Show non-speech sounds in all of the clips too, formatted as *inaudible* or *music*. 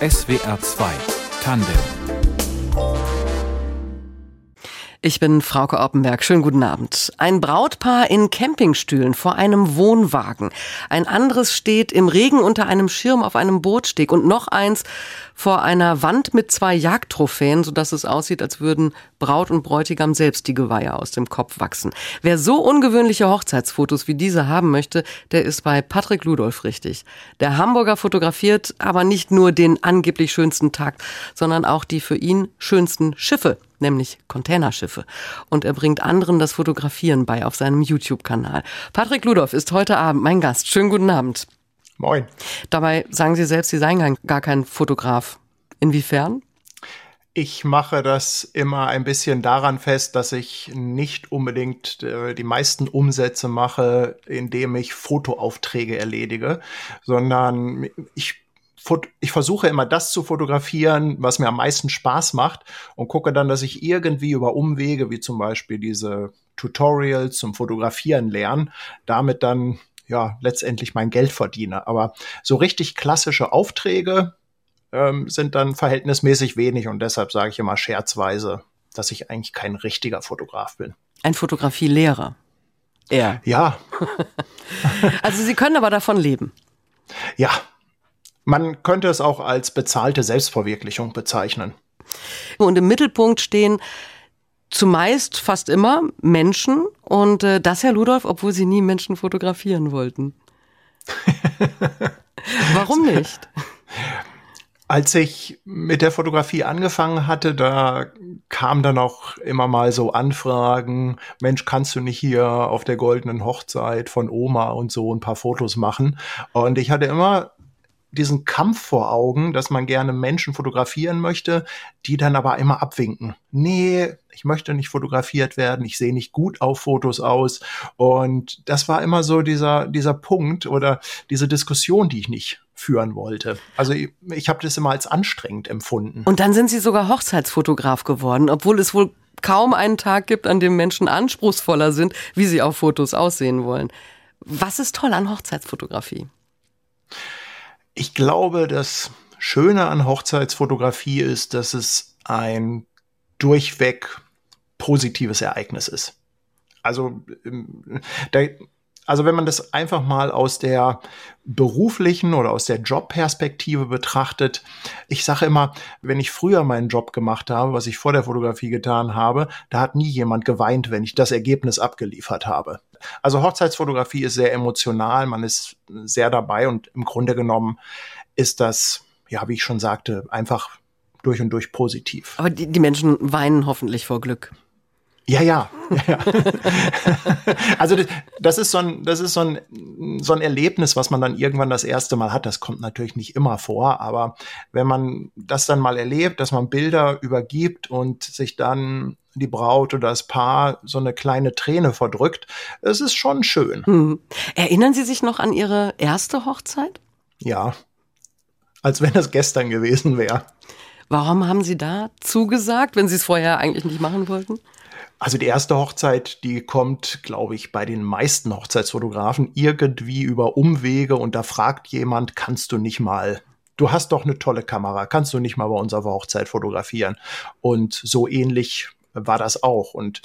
SWR 2 Tandem ich bin Frauke Oppenberg. Schönen guten Abend. Ein Brautpaar in Campingstühlen vor einem Wohnwagen. Ein anderes steht im Regen unter einem Schirm auf einem Bootsteg und noch eins vor einer Wand mit zwei Jagdtrophäen, sodass es aussieht, als würden Braut und Bräutigam selbst die Geweihe aus dem Kopf wachsen. Wer so ungewöhnliche Hochzeitsfotos wie diese haben möchte, der ist bei Patrick Ludolf richtig. Der Hamburger fotografiert aber nicht nur den angeblich schönsten Tag, sondern auch die für ihn schönsten Schiffe nämlich Containerschiffe. Und er bringt anderen das Fotografieren bei auf seinem YouTube-Kanal. Patrick Ludolf ist heute Abend mein Gast. Schönen guten Abend. Moin. Dabei sagen Sie selbst, Sie seien gar kein Fotograf. Inwiefern? Ich mache das immer ein bisschen daran fest, dass ich nicht unbedingt äh, die meisten Umsätze mache, indem ich Fotoaufträge erledige, sondern ich ich versuche immer das zu fotografieren, was mir am meisten Spaß macht und gucke dann, dass ich irgendwie über Umwege, wie zum Beispiel diese Tutorials zum Fotografieren lernen, damit dann ja letztendlich mein Geld verdiene. Aber so richtig klassische Aufträge ähm, sind dann verhältnismäßig wenig und deshalb sage ich immer scherzweise, dass ich eigentlich kein richtiger Fotograf bin. Ein Fotografielehrer. Er. Ja. *laughs* also Sie können aber davon leben. Ja, man könnte es auch als bezahlte Selbstverwirklichung bezeichnen. Und im Mittelpunkt stehen zumeist fast immer Menschen und äh, das, Herr Ludolf, obwohl Sie nie Menschen fotografieren wollten. *laughs* Warum nicht? Als ich mit der Fotografie angefangen hatte, da kam dann auch immer mal so Anfragen, Mensch, kannst du nicht hier auf der goldenen Hochzeit von Oma und so ein paar Fotos machen? Und ich hatte immer diesen Kampf vor Augen, dass man gerne Menschen fotografieren möchte, die dann aber immer abwinken. Nee, ich möchte nicht fotografiert werden, ich sehe nicht gut auf Fotos aus. Und das war immer so dieser, dieser Punkt oder diese Diskussion, die ich nicht führen wollte. Also ich, ich habe das immer als anstrengend empfunden. Und dann sind Sie sogar Hochzeitsfotograf geworden, obwohl es wohl kaum einen Tag gibt, an dem Menschen anspruchsvoller sind, wie sie auf Fotos aussehen wollen. Was ist toll an Hochzeitsfotografie? Ich glaube, das Schöne an Hochzeitsfotografie ist, dass es ein durchweg positives Ereignis ist. Also, ähm, also wenn man das einfach mal aus der beruflichen oder aus der Jobperspektive betrachtet, ich sage immer, wenn ich früher meinen Job gemacht habe, was ich vor der Fotografie getan habe, da hat nie jemand geweint, wenn ich das Ergebnis abgeliefert habe. Also Hochzeitsfotografie ist sehr emotional, man ist sehr dabei und im Grunde genommen ist das, ja, wie ich schon sagte, einfach durch und durch positiv. Aber die, die Menschen weinen hoffentlich vor Glück. Ja, ja. ja, *laughs* also das, das, ist so ein, das ist so ein, so ein Erlebnis, was man dann irgendwann das erste Mal hat. Das kommt natürlich nicht immer vor, aber wenn man das dann mal erlebt, dass man Bilder übergibt und sich dann die Braut oder das Paar so eine kleine Träne verdrückt, es ist schon schön. Hm. Erinnern Sie sich noch an Ihre erste Hochzeit? Ja, als wenn es gestern gewesen wäre. Warum haben Sie da zugesagt, wenn Sie es vorher eigentlich nicht machen wollten? Also die erste Hochzeit, die kommt, glaube ich, bei den meisten Hochzeitsfotografen irgendwie über Umwege und da fragt jemand, kannst du nicht mal, du hast doch eine tolle Kamera, kannst du nicht mal bei unserer Hochzeit fotografieren? Und so ähnlich war das auch. Und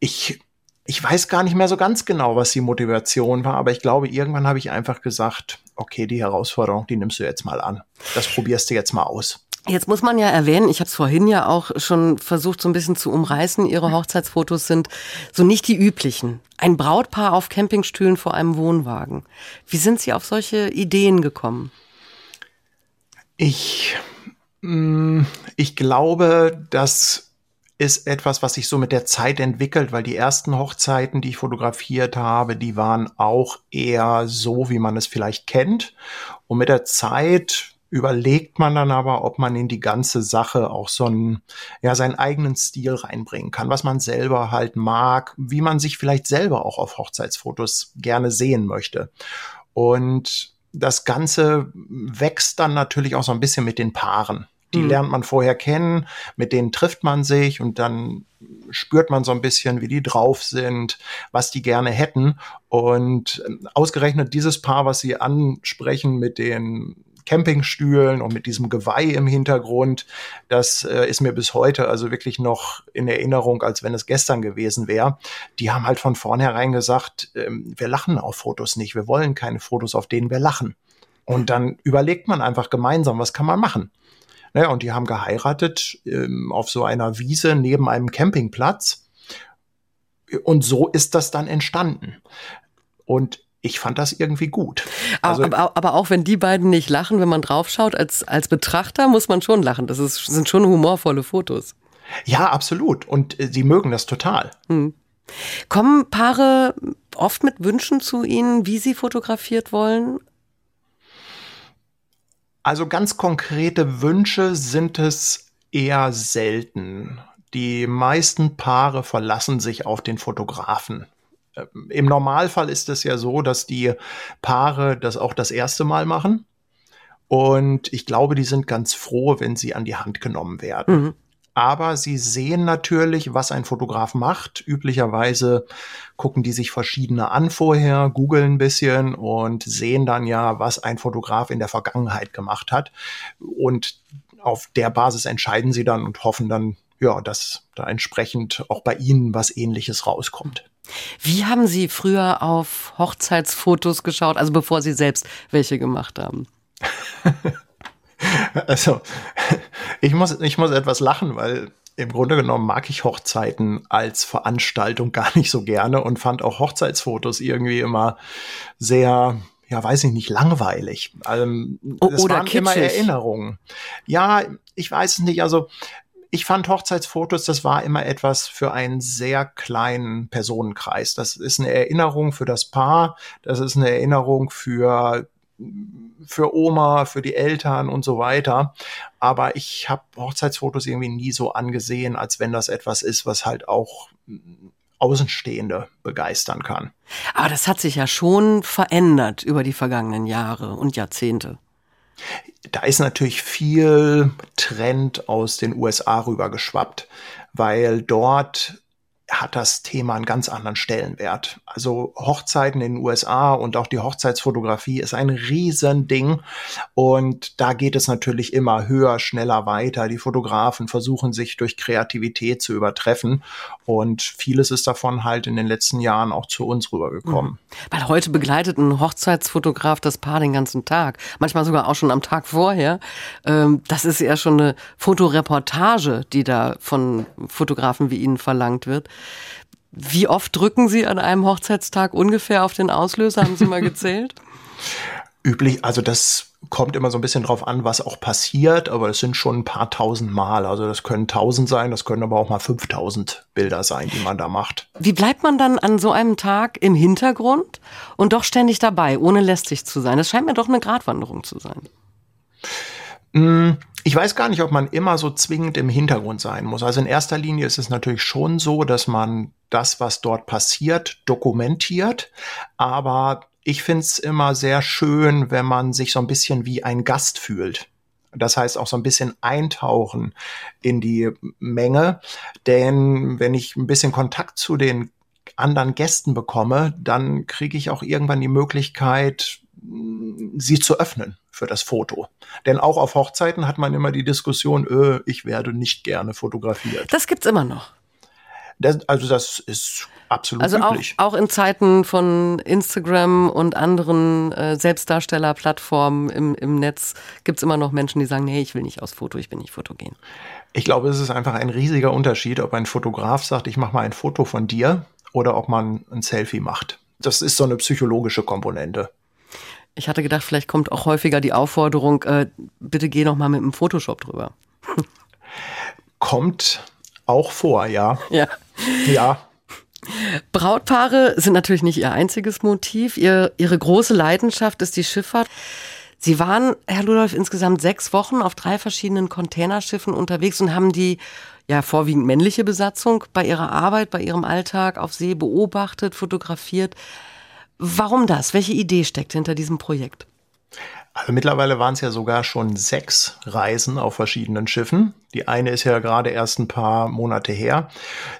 ich, ich weiß gar nicht mehr so ganz genau, was die Motivation war, aber ich glaube, irgendwann habe ich einfach gesagt, okay, die Herausforderung, die nimmst du jetzt mal an. Das probierst du jetzt mal aus. Jetzt muss man ja erwähnen, ich habe es vorhin ja auch schon versucht, so ein bisschen zu umreißen. Ihre Hochzeitsfotos sind so nicht die üblichen. Ein Brautpaar auf Campingstühlen vor einem Wohnwagen. Wie sind Sie auf solche Ideen gekommen? Ich, mm, ich glaube, das ist etwas, was sich so mit der Zeit entwickelt, weil die ersten Hochzeiten, die ich fotografiert habe, die waren auch eher so, wie man es vielleicht kennt. Und mit der Zeit überlegt man dann aber, ob man in die ganze Sache auch so einen, ja, seinen eigenen Stil reinbringen kann, was man selber halt mag, wie man sich vielleicht selber auch auf Hochzeitsfotos gerne sehen möchte. Und das Ganze wächst dann natürlich auch so ein bisschen mit den Paaren. Die mhm. lernt man vorher kennen, mit denen trifft man sich und dann spürt man so ein bisschen, wie die drauf sind, was die gerne hätten. Und ähm, ausgerechnet dieses Paar, was sie ansprechen mit den Campingstühlen und mit diesem Geweih im Hintergrund. Das äh, ist mir bis heute also wirklich noch in Erinnerung, als wenn es gestern gewesen wäre. Die haben halt von vornherein gesagt, ähm, wir lachen auf Fotos nicht. Wir wollen keine Fotos, auf denen wir lachen. Und dann überlegt man einfach gemeinsam, was kann man machen. Naja, und die haben geheiratet ähm, auf so einer Wiese neben einem Campingplatz. Und so ist das dann entstanden. Und ich fand das irgendwie gut. Also, aber, aber, auch wenn die beiden nicht lachen, wenn man draufschaut, als, als Betrachter muss man schon lachen. Das ist, sind schon humorvolle Fotos. Ja, absolut. Und äh, sie mögen das total. Hm. Kommen Paare oft mit Wünschen zu Ihnen, wie sie fotografiert wollen? Also ganz konkrete Wünsche sind es eher selten. Die meisten Paare verlassen sich auf den Fotografen. Ähm, Im Normalfall ist es ja so, dass die Paare das auch das erste Mal machen. Und ich glaube, die sind ganz froh, wenn sie an die Hand genommen werden. Mhm. Aber sie sehen natürlich, was ein Fotograf macht. Üblicherweise gucken die sich verschiedene an vorher, googeln ein bisschen und sehen dann ja, was ein Fotograf in der Vergangenheit gemacht hat. Und auf der Basis entscheiden sie dann und hoffen dann, ja, dass da entsprechend auch bei ihnen was ähnliches rauskommt. Wie haben Sie früher auf Hochzeitsfotos geschaut, also bevor Sie selbst welche gemacht haben? *laughs* also, ich muss, ich muss etwas lachen, weil im Grunde genommen mag ich Hochzeiten als Veranstaltung *laughs* gar nicht so gerne und fand auch Hochzeitsfotos irgendwie immer sehr, ja, weiß ich nicht, langweilig. Ähm, Oder waren kitschig. immer Erinnerungen. Ja, ich weiß es nicht. Also ich fand Hochzeitsfotos, das war immer etwas für einen sehr kleinen Personenkreis. Das ist eine Erinnerung für das Paar, das ist eine Erinnerung für für Oma, für die Eltern und so weiter. Aber ich habe Hochzeitsfotos irgendwie nie so angesehen, als wenn das etwas ist, was halt auch Außenstehende begeistern kann. Aber das hat sich ja schon verändert über die vergangenen Jahre und Jahrzehnte. Da ist natürlich viel Trend aus den USA rübergeschwappt, weil dort hat das Thema einen ganz anderen Stellenwert. Also Hochzeiten in den USA und auch die Hochzeitsfotografie ist ein Riesending. Und da geht es natürlich immer höher, schneller weiter. Die Fotografen versuchen sich durch Kreativität zu übertreffen. Und vieles ist davon halt in den letzten Jahren auch zu uns rübergekommen. Mhm. Weil heute begleitet ein Hochzeitsfotograf das Paar den ganzen Tag. Manchmal sogar auch schon am Tag vorher. Ähm, das ist ja schon eine Fotoreportage, die da von Fotografen wie Ihnen verlangt wird. Wie oft drücken Sie an einem Hochzeitstag ungefähr auf den Auslöser? Haben Sie mal gezählt? *laughs* Üblich, also das kommt immer so ein bisschen drauf an, was auch passiert, aber es sind schon ein paar tausend Mal. Also das können tausend sein, das können aber auch mal 5000 Bilder sein, die man da macht. Wie bleibt man dann an so einem Tag im Hintergrund und doch ständig dabei, ohne lästig zu sein? Das scheint mir doch eine Gratwanderung zu sein. Mm, ich weiß gar nicht, ob man immer so zwingend im Hintergrund sein muss. Also in erster Linie ist es natürlich schon so, dass man das, was dort passiert, dokumentiert. Aber ich finde es immer sehr schön, wenn man sich so ein bisschen wie ein Gast fühlt. Das heißt auch so ein bisschen eintauchen in die Menge. Denn wenn ich ein bisschen Kontakt zu den anderen Gästen bekomme, dann kriege ich auch irgendwann die Möglichkeit, sie zu öffnen für das Foto. Denn auch auf Hochzeiten hat man immer die Diskussion, öh, ich werde nicht gerne fotografiert. Das gibt's immer noch. Das, also das ist absolut also üblich. Auch, auch in Zeiten von Instagram und anderen äh, Selbstdarstellerplattformen im, im Netz gibt's immer noch Menschen, die sagen, nee, ich will nicht aus Foto, ich bin nicht fotogen. Ich glaube, es ist einfach ein riesiger Unterschied, ob ein Fotograf sagt, ich mache mal ein Foto von dir oder ob man ein Selfie macht. Das ist so eine psychologische Komponente. Ich hatte gedacht, vielleicht kommt auch häufiger die Aufforderung, äh, bitte geh noch mal mit dem Photoshop drüber. *laughs* kommt auch vor, ja. Ja. Ja. Brautpaare sind natürlich nicht ihr einziges Motiv. Ihr, ihre große Leidenschaft ist die Schifffahrt. Sie waren, Herr Ludolf, insgesamt sechs Wochen auf drei verschiedenen Containerschiffen unterwegs und haben die ja vorwiegend männliche Besatzung bei ihrer Arbeit, bei ihrem Alltag auf See beobachtet, fotografiert. Warum das? Welche Idee steckt hinter diesem Projekt? Also mittlerweile waren es ja sogar schon sechs Reisen auf verschiedenen Schiffen. Die eine ist ja gerade erst ein paar Monate her.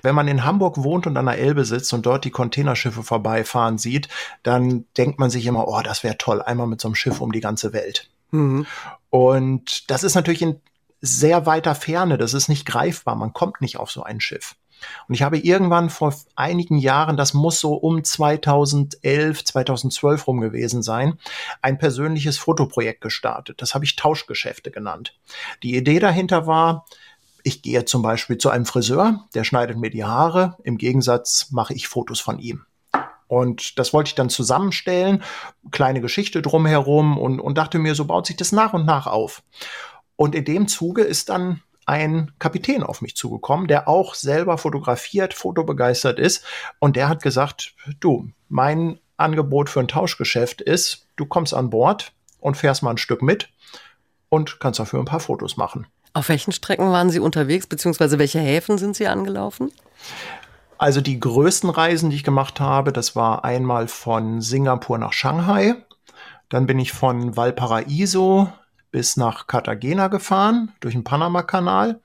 Wenn man in Hamburg wohnt und an der Elbe sitzt und dort die Containerschiffe vorbeifahren sieht, dann denkt man sich immer, oh, das wäre toll, einmal mit so einem Schiff um die ganze Welt. Mhm. Und das ist natürlich in sehr weiter Ferne, das ist nicht greifbar, man kommt nicht auf so ein Schiff. Und ich habe irgendwann vor einigen Jahren, das muss so um 2011, 2012 rum gewesen sein, ein persönliches Fotoprojekt gestartet. Das habe ich Tauschgeschäfte genannt. Die Idee dahinter war, ich gehe zum Beispiel zu einem Friseur, der schneidet mir die Haare. Im Gegensatz mache ich Fotos von ihm. Und das wollte ich dann zusammenstellen, kleine Geschichte drumherum und, und dachte mir, so baut sich das nach und nach auf. Und in dem Zuge ist dann ein Kapitän auf mich zugekommen, der auch selber fotografiert, fotobegeistert ist. Und der hat gesagt, du, mein Angebot für ein Tauschgeschäft ist, du kommst an Bord und fährst mal ein Stück mit und kannst dafür ein paar Fotos machen. Auf welchen Strecken waren Sie unterwegs, beziehungsweise welche Häfen sind Sie angelaufen? Also die größten Reisen, die ich gemacht habe, das war einmal von Singapur nach Shanghai. Dann bin ich von Valparaiso bis nach Cartagena gefahren, durch den Panama-Kanal.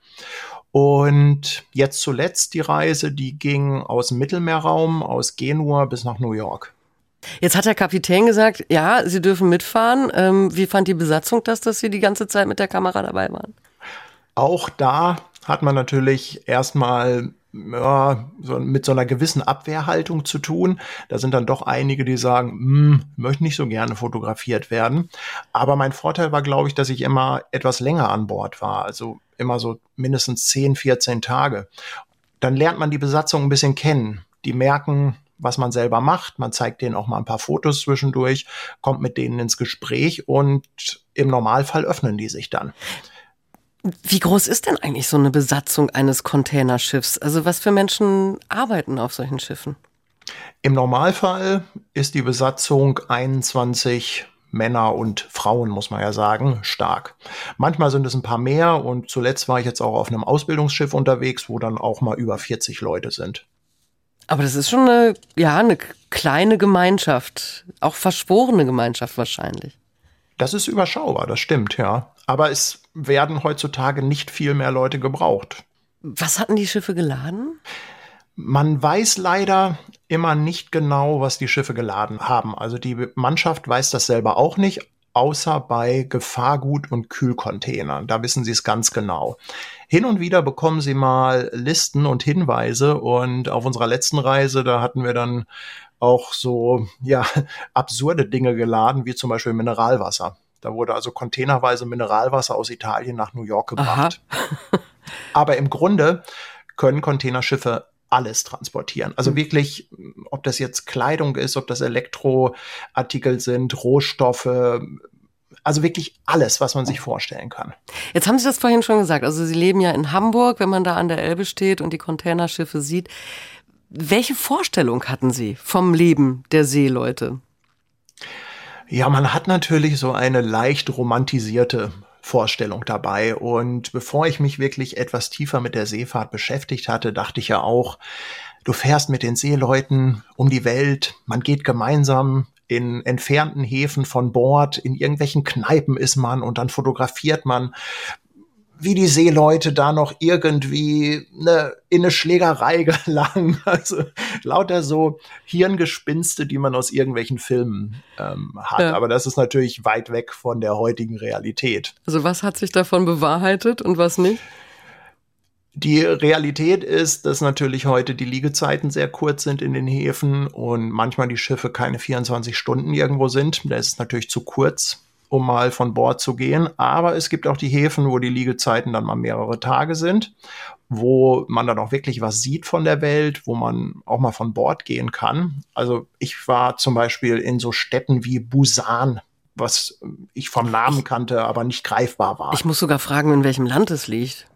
Und jetzt zuletzt die Reise, die ging aus dem Mittelmeerraum, aus Genua bis nach New York. Jetzt hat der Kapitän gesagt, ja, Sie dürfen mitfahren. Ähm, wie fand die Besatzung das, dass Sie die ganze Zeit mit der Kamera dabei waren? Auch da hat man natürlich erstmal ja, so mit so einer gewissen Abwehrhaltung zu tun. Da sind dann doch einige, die sagen, hm, möchte nicht so gerne fotografiert werden. Aber mein Vorteil war, glaube ich, dass ich immer etwas länger an Bord war. Also immer so mindestens 10, 14 Tage. Dann lernt man die Besatzung ein bisschen kennen. Die merken, was man selber macht. Man zeigt denen auch mal ein paar Fotos zwischendurch, kommt mit denen ins Gespräch und im Normalfall öffnen die sich dann. Wie groß ist denn eigentlich so eine Besatzung eines Containerschiffs? Also was für Menschen arbeiten auf solchen Schiffen? Im Normalfall ist die Besatzung 21 Männer und Frauen, muss man ja sagen, stark. Manchmal sind es ein paar mehr und zuletzt war ich jetzt auch auf einem Ausbildungsschiff unterwegs, wo dann auch mal über 40 Leute sind. Aber das ist schon eine, ja, eine kleine Gemeinschaft, auch verschworene Gemeinschaft wahrscheinlich. Das ist überschaubar, das stimmt, ja. Aber es werden heutzutage nicht viel mehr Leute gebraucht. Was hatten die Schiffe geladen? Man weiß leider immer nicht genau, was die Schiffe geladen haben. Also die Mannschaft weiß das selber auch nicht, außer bei Gefahrgut und Kühlcontainern. Da wissen sie es ganz genau. Hin und wieder bekommen sie mal Listen und Hinweise und auf unserer letzten Reise, da hatten wir dann auch so, ja, *laughs* absurde Dinge geladen, wie zum Beispiel Mineralwasser. Da wurde also containerweise Mineralwasser aus Italien nach New York gebracht. *laughs* Aber im Grunde können Containerschiffe alles transportieren. Also mhm. wirklich, ob das jetzt Kleidung ist, ob das Elektroartikel sind, Rohstoffe, also wirklich alles, was man sich vorstellen kann. Jetzt haben Sie das vorhin schon gesagt. Also Sie leben ja in Hamburg, wenn man da an der Elbe steht und die Containerschiffe sieht. Welche Vorstellung hatten Sie vom Leben der Seeleute? Ja, man hat natürlich so eine leicht romantisierte Vorstellung dabei. Und bevor ich mich wirklich etwas tiefer mit der Seefahrt beschäftigt hatte, dachte ich ja auch, du fährst mit den Seeleuten um die Welt, man geht gemeinsam in entfernten Häfen von Bord, in irgendwelchen Kneipen ist man und dann fotografiert man wie die Seeleute da noch irgendwie ne, in eine Schlägerei *laughs* gelangen. Also lauter so Hirngespinste, die man aus irgendwelchen Filmen ähm, hat. Ja. Aber das ist natürlich weit weg von der heutigen Realität. Also was hat sich davon bewahrheitet und was nicht? Die Realität ist, dass natürlich heute die Liegezeiten sehr kurz sind in den Häfen und manchmal die Schiffe keine 24 Stunden irgendwo sind. Das ist natürlich zu kurz um mal von Bord zu gehen. Aber es gibt auch die Häfen, wo die Liegezeiten dann mal mehrere Tage sind, wo man dann auch wirklich was sieht von der Welt, wo man auch mal von Bord gehen kann. Also ich war zum Beispiel in so Städten wie Busan, was ich vom Namen kannte, aber nicht greifbar war. Ich muss sogar fragen, in welchem Land es liegt.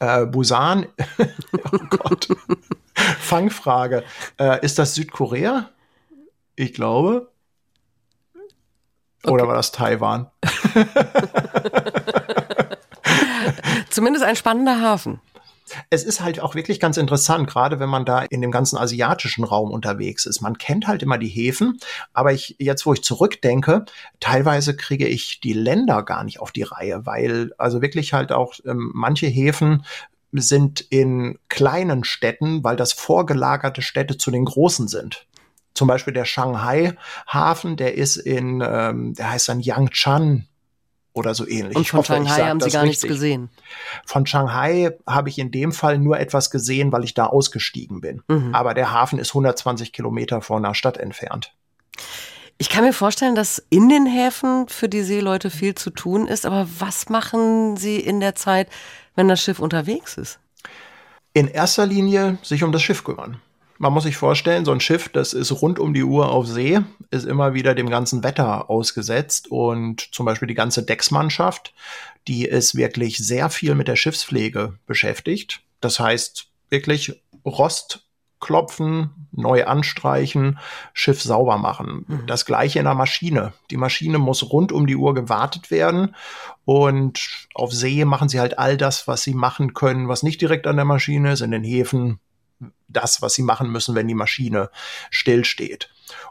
Äh, Busan, *laughs* oh Gott, *laughs* Fangfrage. Äh, ist das Südkorea? Ich glaube. Oder war das Taiwan? *laughs* Zumindest ein spannender Hafen. Es ist halt auch wirklich ganz interessant, gerade wenn man da in dem ganzen asiatischen Raum unterwegs ist. Man kennt halt immer die Häfen, aber ich, jetzt wo ich zurückdenke, teilweise kriege ich die Länder gar nicht auf die Reihe, weil also wirklich halt auch ähm, manche Häfen sind in kleinen Städten, weil das vorgelagerte Städte zu den großen sind zum Beispiel der Shanghai-Hafen, der ist in, ähm, der heißt dann Yangchan oder so ähnlich. Und von hoffe, Shanghai haben Sie gar richtig. nichts gesehen? Von Shanghai habe ich in dem Fall nur etwas gesehen, weil ich da ausgestiegen bin. Mhm. Aber der Hafen ist 120 Kilometer vor einer Stadt entfernt. Ich kann mir vorstellen, dass in den Häfen für die Seeleute viel zu tun ist. Aber was machen Sie in der Zeit, wenn das Schiff unterwegs ist? In erster Linie sich um das Schiff kümmern. Man muss sich vorstellen, so ein Schiff, das ist rund um die Uhr auf See, ist immer wieder dem ganzen Wetter ausgesetzt und zum Beispiel die ganze Decksmannschaft, die ist wirklich sehr viel mit der Schiffspflege beschäftigt. Das heißt wirklich Rost klopfen, neu anstreichen, Schiff sauber machen. Mhm. Das gleiche in der Maschine. Die Maschine muss rund um die Uhr gewartet werden und auf See machen sie halt all das, was sie machen können, was nicht direkt an der Maschine ist, in den Häfen das, was sie machen müssen, wenn die Maschine stillsteht.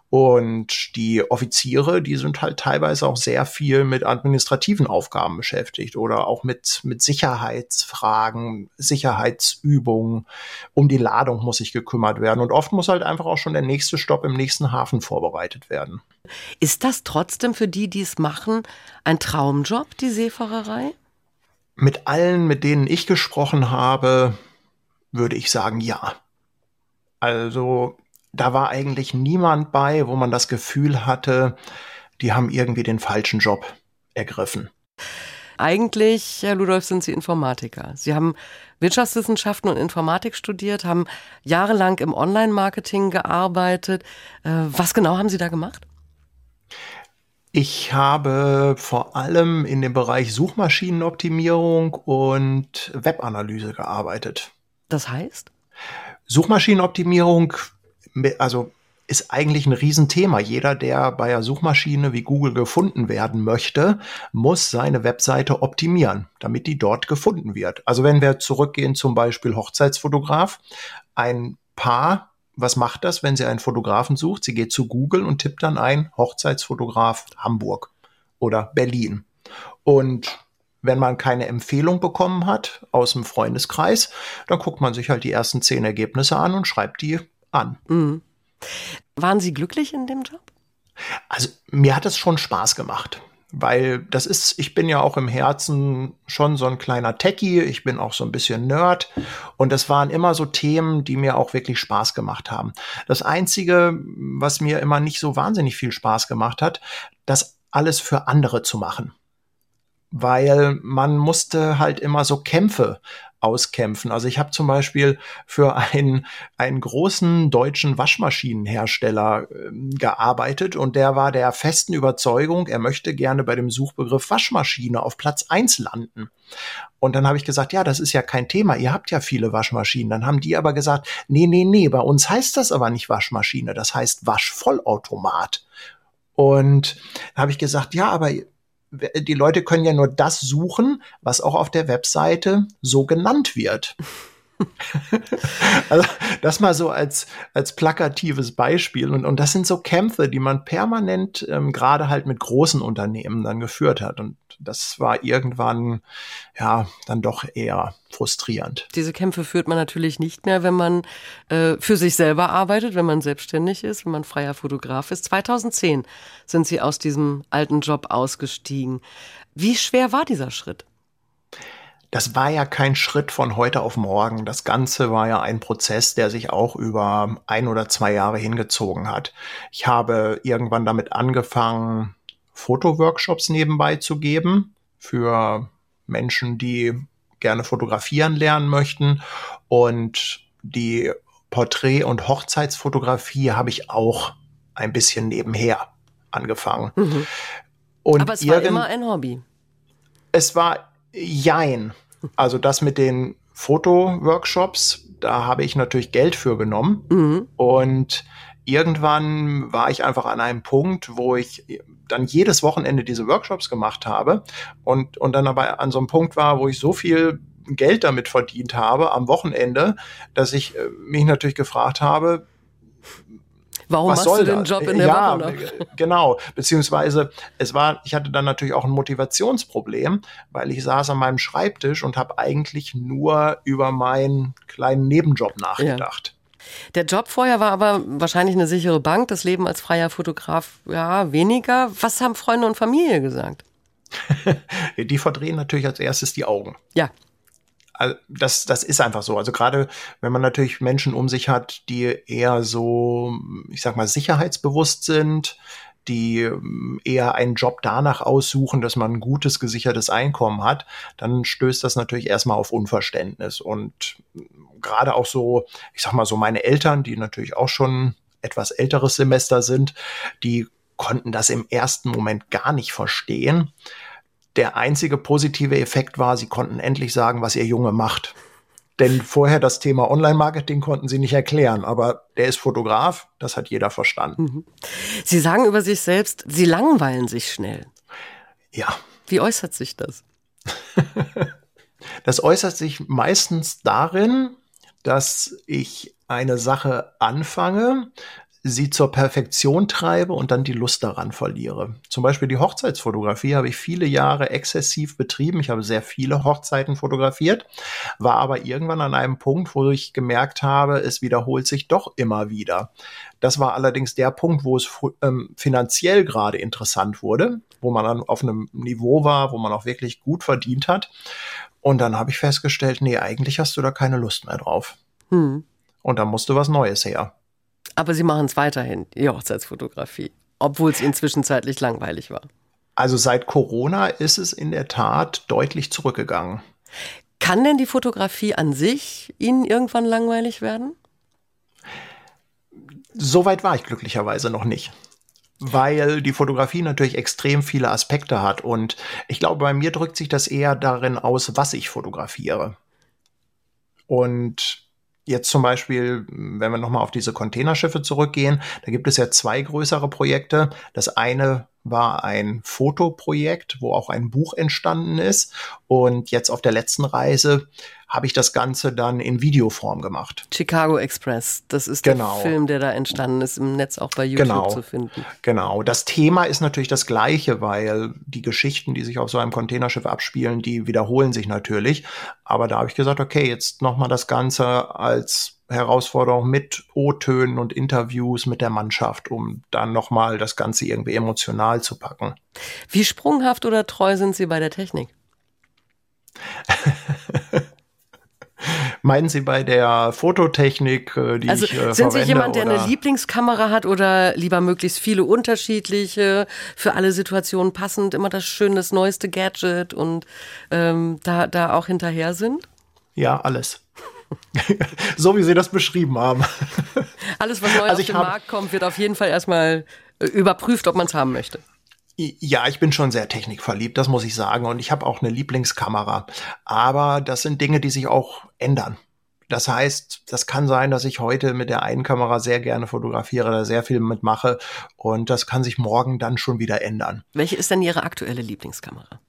Und die Offiziere, die sind halt teilweise auch sehr viel mit administrativen Aufgaben beschäftigt oder auch mit, mit Sicherheitsfragen, Sicherheitsübungen. Um die Ladung muss sich gekümmert werden. Und oft muss halt einfach auch schon der nächste Stopp im nächsten Hafen vorbereitet werden. Ist das trotzdem für die, die es machen, ein Traumjob, die Seefahrerei? Mit allen, mit denen ich gesprochen habe, würde ich sagen, ja. Also da war eigentlich niemand bei, wo man das Gefühl hatte, die haben irgendwie den falschen Job ergriffen. Eigentlich, Herr Ludolf, sind Sie Informatiker. Sie haben Wirtschaftswissenschaften und Informatik studiert, haben jahrelang im Online-Marketing gearbeitet. Äh, was genau haben Sie da gemacht? Ich habe vor allem in dem Bereich Suchmaschinenoptimierung und Webanalyse gearbeitet. Das heißt? Suchmaschinenoptimierung, also ist eigentlich ein Riesenthema. Jeder, der bei einer Suchmaschine wie Google gefunden werden möchte, muss seine Webseite optimieren, damit die dort gefunden wird. Also wenn wir zurückgehen zum Beispiel Hochzeitsfotograf, ein Paar, was macht das, wenn sie einen Fotografen sucht? Sie geht zu Google und tippt dann ein Hochzeitsfotograf Hamburg oder Berlin. Und wenn man keine Empfehlung bekommen hat aus dem Freundeskreis, dann guckt man sich halt die ersten zehn Ergebnisse an und schreibt die an. Mhm. Waren Sie glücklich in dem Job? Also mir hat es schon Spaß gemacht, weil das ist, ich bin ja auch im Herzen schon so ein kleiner Techie, ich bin auch so ein bisschen Nerd und das waren immer so Themen, die mir auch wirklich Spaß gemacht haben. Das Einzige, was mir immer nicht so wahnsinnig viel Spaß gemacht hat, das alles für andere zu machen weil man musste halt immer so Kämpfe auskämpfen. Also ich habe zum Beispiel für einen, einen großen deutschen Waschmaschinenhersteller äh, gearbeitet und der war der festen Überzeugung, er möchte gerne bei dem Suchbegriff Waschmaschine auf Platz eins landen. Und dann habe ich gesagt, ja, das ist ja kein Thema, ihr habt ja viele Waschmaschinen. Dann haben die aber gesagt, nee, nee, nee, bei uns heißt das aber nicht Waschmaschine, das heißt Waschvollautomat. Und da habe ich gesagt, ja, aber die Leute können ja nur das suchen, was auch auf der Webseite so genannt wird. *laughs* also das mal so als, als plakatives Beispiel. Und, und das sind so Kämpfe, die man permanent ähm, gerade halt mit großen Unternehmen dann geführt hat. Und das war irgendwann ja dann doch eher frustrierend. Diese Kämpfe führt man natürlich nicht mehr, wenn man äh, für sich selber arbeitet, wenn man selbstständig ist, wenn man freier Fotograf ist. 2010 sind Sie aus diesem alten Job ausgestiegen. Wie schwer war dieser Schritt? Das war ja kein Schritt von heute auf morgen. Das Ganze war ja ein Prozess, der sich auch über ein oder zwei Jahre hingezogen hat. Ich habe irgendwann damit angefangen, Fotoworkshops nebenbei zu geben für Menschen, die gerne fotografieren lernen möchten. Und die Porträt- und Hochzeitsfotografie habe ich auch ein bisschen nebenher angefangen. Mhm. Aber es war immer ein Hobby. Es war Jein. Also das mit den Fotoworkshops, da habe ich natürlich Geld für genommen. Mhm. Und irgendwann war ich einfach an einem Punkt, wo ich dann jedes Wochenende diese Workshops gemacht habe und, und dann aber an so einem Punkt war, wo ich so viel Geld damit verdient habe am Wochenende, dass ich äh, mich natürlich gefragt habe, Warum was machst du den Job in der ja, Woche noch? *laughs* Genau, beziehungsweise es war, ich hatte dann natürlich auch ein Motivationsproblem, weil ich saß an meinem Schreibtisch und habe eigentlich nur über meinen kleinen Nebenjob nachgedacht. Ja. Der Job vorher war aber wahrscheinlich eine sichere Bank, das Leben als freier Fotograf ja weniger. Was haben Freunde und Familie gesagt? *laughs* die verdrehen natürlich als erstes die Augen. Ja. Also das, das ist einfach so. Also gerade wenn man natürlich Menschen um sich hat, die eher so, ich sag mal, sicherheitsbewusst sind, die ähm, eher einen Job danach aussuchen, dass man ein gutes, gesichertes Einkommen hat, dann stößt das natürlich erstmal auf Unverständnis. Und ähm, gerade auch so, ich sag mal so, meine Eltern, die natürlich auch schon etwas älteres Semester sind, die konnten das im ersten Moment gar nicht verstehen. Der einzige positive Effekt war, sie konnten endlich sagen, was ihr Junge macht. Denn vorher das Thema Online-Marketing konnten sie nicht erklären, aber der ist Fotograf, das hat jeder verstanden. Mhm. Sie sagen über sich selbst, Sie langweilen sich schnell. Ja. Wie äußert sich das? *laughs* das äußert sich meistens darin, dass ich eine Sache anfange, sie zur Perfektion treibe und dann die Lust daran verliere. Zum Beispiel die Hochzeitsfotografie habe ich viele Jahre exzessiv betrieben. Ich habe sehr viele Hochzeiten fotografiert, war aber irgendwann an einem Punkt, wo ich gemerkt habe, es wiederholt sich doch immer wieder. Das war allerdings der Punkt, wo es ähm, finanziell gerade interessant wurde, wo man dann auf einem Niveau war, wo man auch wirklich gut verdient hat. Und dann habe ich festgestellt, nee, eigentlich hast du da keine Lust mehr drauf. Hm. Und dann musste was Neues her. Aber Sie machen es weiterhin, die Hochzeitsfotografie, obwohl es Ihnen zwischenzeitlich langweilig war. Also seit Corona ist es in der Tat deutlich zurückgegangen. Kann denn die Fotografie an sich Ihnen irgendwann langweilig werden? Soweit war ich glücklicherweise noch nicht. Weil die Fotografie natürlich extrem viele Aspekte hat. Und ich glaube, bei mir drückt sich das eher darin aus, was ich fotografiere. Und Jetzt zum Beispiel, wenn wir nochmal auf diese Containerschiffe zurückgehen, da gibt es ja zwei größere Projekte. Das eine war ein Fotoprojekt, wo auch ein Buch entstanden ist. Und jetzt auf der letzten Reise habe ich das Ganze dann in Videoform gemacht. Chicago Express, das ist genau. der Film, der da entstanden ist, im Netz auch bei YouTube genau. zu finden. Genau, das Thema ist natürlich das gleiche, weil die Geschichten, die sich auf so einem Containerschiff abspielen, die wiederholen sich natürlich. Aber da habe ich gesagt, okay, jetzt nochmal das Ganze als Herausforderung mit O-Tönen und Interviews mit der Mannschaft, um dann nochmal das Ganze irgendwie emotional zu packen. Wie sprunghaft oder treu sind Sie bei der Technik? *laughs* Meinen Sie bei der Fototechnik, äh, die also, ich äh, Sind Sie jemand, der eine Lieblingskamera hat oder lieber möglichst viele unterschiedliche, für alle Situationen passend, immer das schöne, das neueste Gadget und ähm, da, da auch hinterher sind? Ja, alles. *laughs* so wie Sie das beschrieben haben. Alles, was neu also auf den Markt kommt, wird auf jeden Fall erstmal äh, überprüft, ob man es haben möchte. Ja, ich bin schon sehr technikverliebt, das muss ich sagen. Und ich habe auch eine Lieblingskamera. Aber das sind Dinge, die sich auch ändern. Das heißt, das kann sein, dass ich heute mit der einen Kamera sehr gerne fotografiere, da sehr viel mitmache. Und das kann sich morgen dann schon wieder ändern. Welche ist denn Ihre aktuelle Lieblingskamera?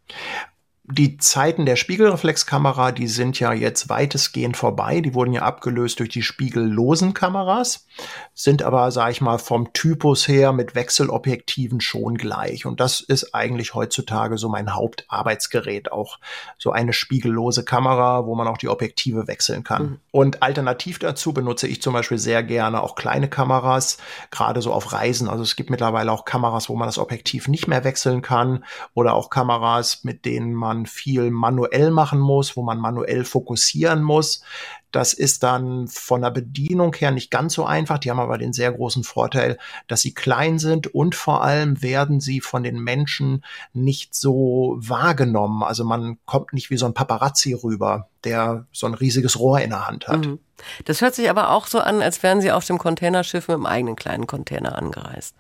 Die Zeiten der Spiegelreflexkamera, die sind ja jetzt weitestgehend vorbei. Die wurden ja abgelöst durch die spiegellosen Kameras, sind aber, sage ich mal, vom Typus her mit Wechselobjektiven schon gleich. Und das ist eigentlich heutzutage so mein Hauptarbeitsgerät, auch so eine spiegellose Kamera, wo man auch die Objektive wechseln kann. Mhm. Und alternativ dazu benutze ich zum Beispiel sehr gerne auch kleine Kameras, gerade so auf Reisen. Also es gibt mittlerweile auch Kameras, wo man das Objektiv nicht mehr wechseln kann oder auch Kameras, mit denen man man viel manuell machen muss, wo man manuell fokussieren muss. Das ist dann von der Bedienung her nicht ganz so einfach. Die haben aber den sehr großen Vorteil, dass sie klein sind und vor allem werden sie von den Menschen nicht so wahrgenommen. Also man kommt nicht wie so ein Paparazzi rüber, der so ein riesiges Rohr in der Hand hat. Mhm. Das hört sich aber auch so an, als wären sie auf dem Containerschiff mit einem eigenen kleinen Container angereist.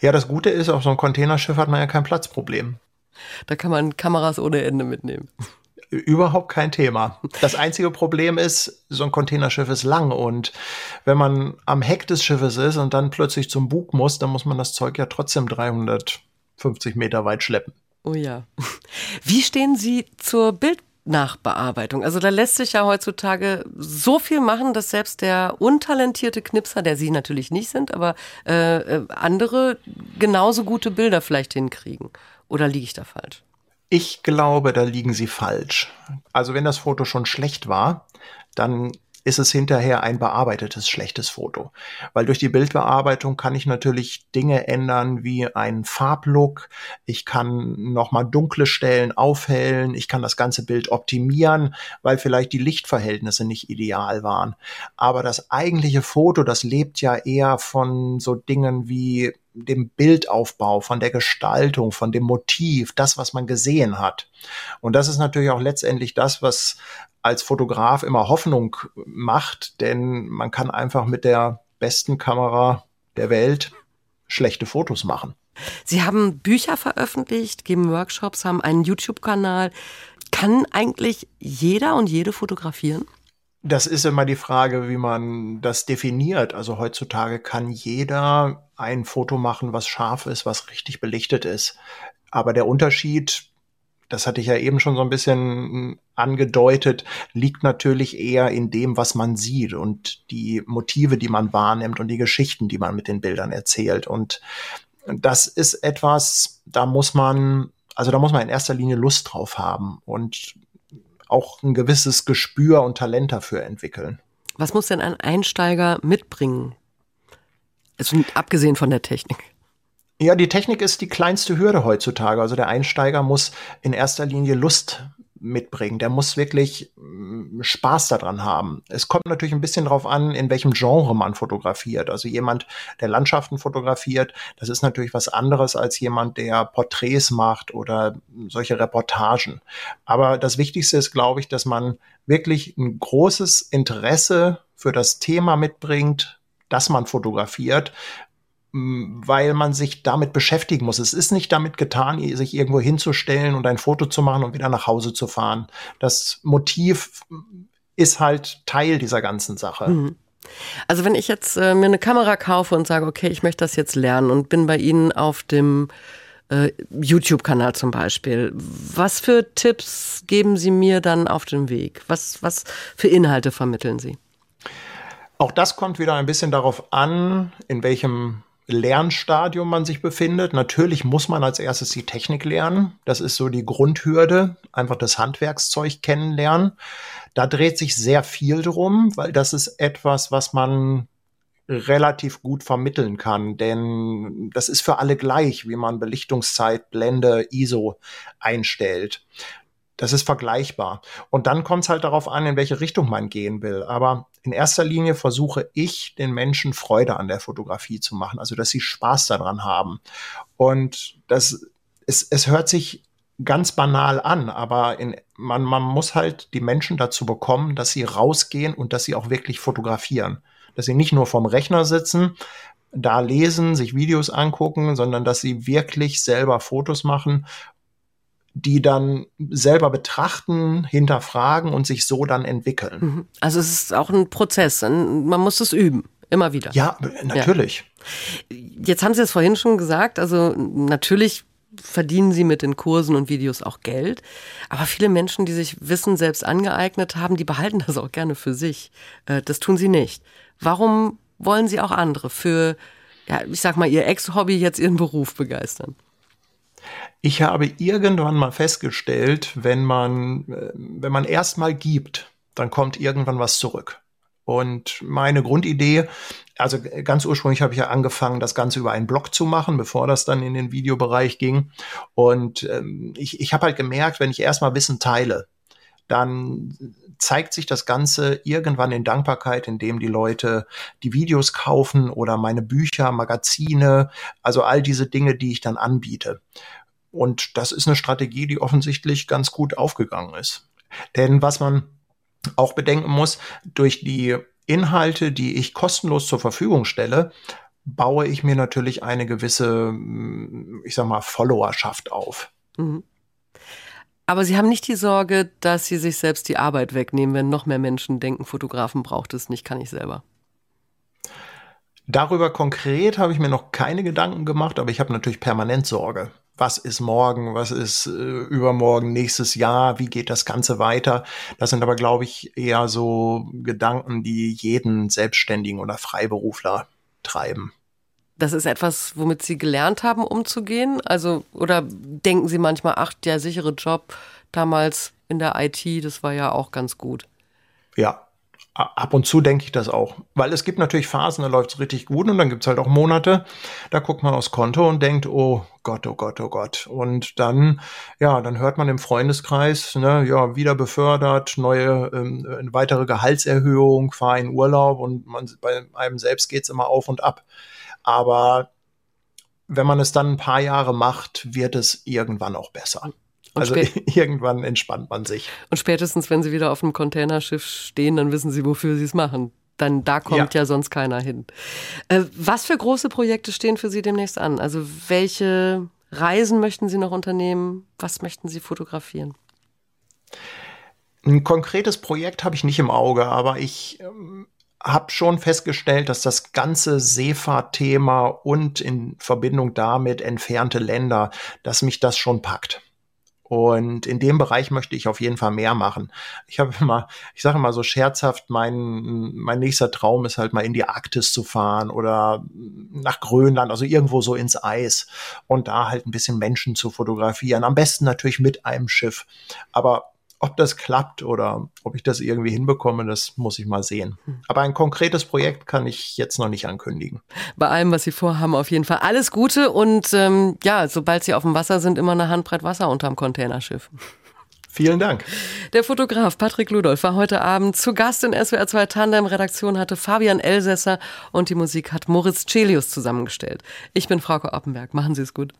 Ja, das Gute ist, auf so einem Containerschiff hat man ja kein Platzproblem. Da kann man Kameras ohne Ende mitnehmen. Überhaupt kein Thema. Das einzige Problem ist, so ein Containerschiff ist lang und wenn man am Heck des Schiffes ist und dann plötzlich zum Bug muss, dann muss man das Zeug ja trotzdem 350 Meter weit schleppen. Oh ja. Wie stehen Sie zur Bildnachbearbeitung? Also da lässt sich ja heutzutage so viel machen, dass selbst der untalentierte Knipser, der Sie natürlich nicht sind, aber äh, äh andere genauso gute Bilder vielleicht hinkriegen. Oder liege ich da falsch? Ich glaube, da liegen Sie falsch. Also wenn das Foto schon schlecht war, dann ist es hinterher ein bearbeitetes schlechtes Foto. Weil durch die Bildbearbeitung kann ich natürlich Dinge ändern wie einen Farblook. Ich kann nochmal dunkle Stellen aufhellen. Ich kann das ganze Bild optimieren, weil vielleicht die Lichtverhältnisse nicht ideal waren. Aber das eigentliche Foto, das lebt ja eher von so Dingen wie dem Bildaufbau, von der Gestaltung, von dem Motiv, das, was man gesehen hat. Und das ist natürlich auch letztendlich das, was als Fotograf immer Hoffnung macht, denn man kann einfach mit der besten Kamera der Welt schlechte Fotos machen. Sie haben Bücher veröffentlicht, geben Workshops, haben einen YouTube-Kanal. Kann eigentlich jeder und jede fotografieren? Das ist immer die Frage, wie man das definiert. Also heutzutage kann jeder ein Foto machen, was scharf ist, was richtig belichtet ist. Aber der Unterschied, das hatte ich ja eben schon so ein bisschen angedeutet, liegt natürlich eher in dem, was man sieht und die Motive, die man wahrnimmt und die Geschichten, die man mit den Bildern erzählt. Und das ist etwas, da muss man, also da muss man in erster Linie Lust drauf haben. Und auch ein gewisses Gespür und Talent dafür entwickeln. Was muss denn ein Einsteiger mitbringen? Also abgesehen von der Technik. Ja, die Technik ist die kleinste Hürde heutzutage. Also der Einsteiger muss in erster Linie Lust mitbringen. Der muss wirklich mm, Spaß daran haben. Es kommt natürlich ein bisschen darauf an, in welchem Genre man fotografiert. Also jemand, der Landschaften fotografiert, das ist natürlich was anderes als jemand, der Porträts macht oder solche Reportagen. Aber das Wichtigste ist, glaube ich, dass man wirklich ein großes Interesse für das Thema mitbringt, das man fotografiert, weil man sich damit beschäftigen muss. Es ist nicht damit getan, sich irgendwo hinzustellen und ein Foto zu machen und wieder nach Hause zu fahren. Das Motiv ist halt Teil dieser ganzen Sache. Mhm. Also wenn ich jetzt äh, mir eine Kamera kaufe und sage, okay, ich möchte das jetzt lernen und bin bei Ihnen auf dem äh, YouTube-Kanal zum Beispiel, was für Tipps geben Sie mir dann auf dem Weg? Was, was für Inhalte vermitteln Sie? Auch das kommt wieder ein bisschen darauf an, in welchem Lernstadium man sich befindet. Natürlich muss man als erstes die Technik lernen. Das ist so die Grundhürde, einfach das Handwerkszeug kennenlernen. Da dreht sich sehr viel drum, weil das ist etwas, was man relativ gut vermitteln kann, denn das ist für alle gleich, wie man Belichtungszeit, Blende, ISO einstellt. Das ist vergleichbar. Und dann kommt es halt darauf an, in welche Richtung man gehen will. Aber in erster Linie versuche ich, den Menschen Freude an der Fotografie zu machen, also dass sie Spaß daran haben. Und das, es, es hört sich ganz banal an, aber in, man, man muss halt die Menschen dazu bekommen, dass sie rausgehen und dass sie auch wirklich fotografieren. Dass sie nicht nur vorm Rechner sitzen, da lesen, sich Videos angucken, sondern dass sie wirklich selber Fotos machen die dann selber betrachten, hinterfragen und sich so dann entwickeln. Mhm. Also es ist auch ein Prozess. Man muss es üben. Immer wieder. Ja, natürlich. Ja. Jetzt haben Sie es vorhin schon gesagt. Also natürlich verdienen Sie mit den Kursen und Videos auch Geld. Aber viele Menschen, die sich Wissen selbst angeeignet haben, die behalten *laughs* das auch gerne für sich. Äh, das tun Sie nicht. Warum wollen Sie auch andere für, ja, ich sag mal, Ihr Ex-Hobby jetzt Ihren Beruf begeistern? Ich habe irgendwann mal festgestellt, wenn man, äh, wenn man erstmal gibt, dann kommt irgendwann was zurück. Und meine Grundidee, also ganz ursprünglich habe ich ja angefangen, das Ganze über einen Blog zu machen, bevor das dann in den Videobereich ging. Und ähm, ich, ich habe halt gemerkt, wenn ich erstmal Wissen teile, dann zeigt sich das Ganze irgendwann in Dankbarkeit, indem die Leute die Videos kaufen oder meine Bücher, Magazine, also all diese Dinge, die ich dann anbiete. Und das ist eine Strategie, die offensichtlich ganz gut aufgegangen ist. Denn was man auch bedenken muss, durch die Inhalte, die ich kostenlos zur Verfügung stelle, baue ich mir natürlich eine gewisse, ich sag mal, Followerschaft auf. Mhm. Aber Sie haben nicht die Sorge, dass Sie sich selbst die Arbeit wegnehmen, wenn noch mehr Menschen denken, Fotografen braucht es nicht, kann ich selber. Darüber konkret habe ich mir noch keine Gedanken gemacht, aber ich habe natürlich permanent Sorge was ist morgen, was ist äh, übermorgen, nächstes Jahr, wie geht das Ganze weiter. Das sind aber, glaube ich, eher so Gedanken, die jeden Selbstständigen oder Freiberufler treiben. Das ist etwas, womit Sie gelernt haben, umzugehen? Also, oder denken Sie manchmal, ach, der sichere Job damals in der IT, das war ja auch ganz gut? Ja, ab und zu denke ich das auch. Weil es gibt natürlich Phasen, da läuft es richtig gut und dann gibt es halt auch Monate, da guckt man aufs Konto und denkt, oh Gott, oh Gott, oh Gott. Und dann, ja, dann hört man im Freundeskreis, ne, ja, wieder befördert, neue, ähm, weitere Gehaltserhöhung, fahr in Urlaub und man, bei einem selbst geht's immer auf und ab. Aber wenn man es dann ein paar Jahre macht, wird es irgendwann auch besser. Also *laughs* irgendwann entspannt man sich. Und spätestens, wenn Sie wieder auf einem Containerschiff stehen, dann wissen Sie, wofür Sie es machen. Dann da kommt ja. ja sonst keiner hin. Äh, was für große Projekte stehen für Sie demnächst an? Also welche Reisen möchten Sie noch unternehmen? Was möchten Sie fotografieren? Ein konkretes Projekt habe ich nicht im Auge, aber ich ähm, habe schon festgestellt, dass das ganze Seefahrtthema und in Verbindung damit entfernte Länder, dass mich das schon packt. Und in dem Bereich möchte ich auf jeden Fall mehr machen. Ich habe immer, ich sage immer so scherzhaft, mein, mein nächster Traum ist halt mal in die Arktis zu fahren oder nach Grönland, also irgendwo so ins Eis und da halt ein bisschen Menschen zu fotografieren. Am besten natürlich mit einem Schiff. Aber ob das klappt oder ob ich das irgendwie hinbekomme, das muss ich mal sehen. Hm. Aber ein konkretes Projekt kann ich jetzt noch nicht ankündigen. Bei allem, was Sie vorhaben, auf jeden Fall alles Gute und ähm, ja, sobald Sie auf dem Wasser sind, immer eine Handbreit Wasser unterm Containerschiff. Vielen Dank. Der Fotograf Patrick Ludolf war heute Abend zu Gast in SWR 2 Tandem. Redaktion hatte Fabian Elsässer und die Musik hat Moritz Celius zusammengestellt. Ich bin Frauke Oppenberg. Machen Sie es gut.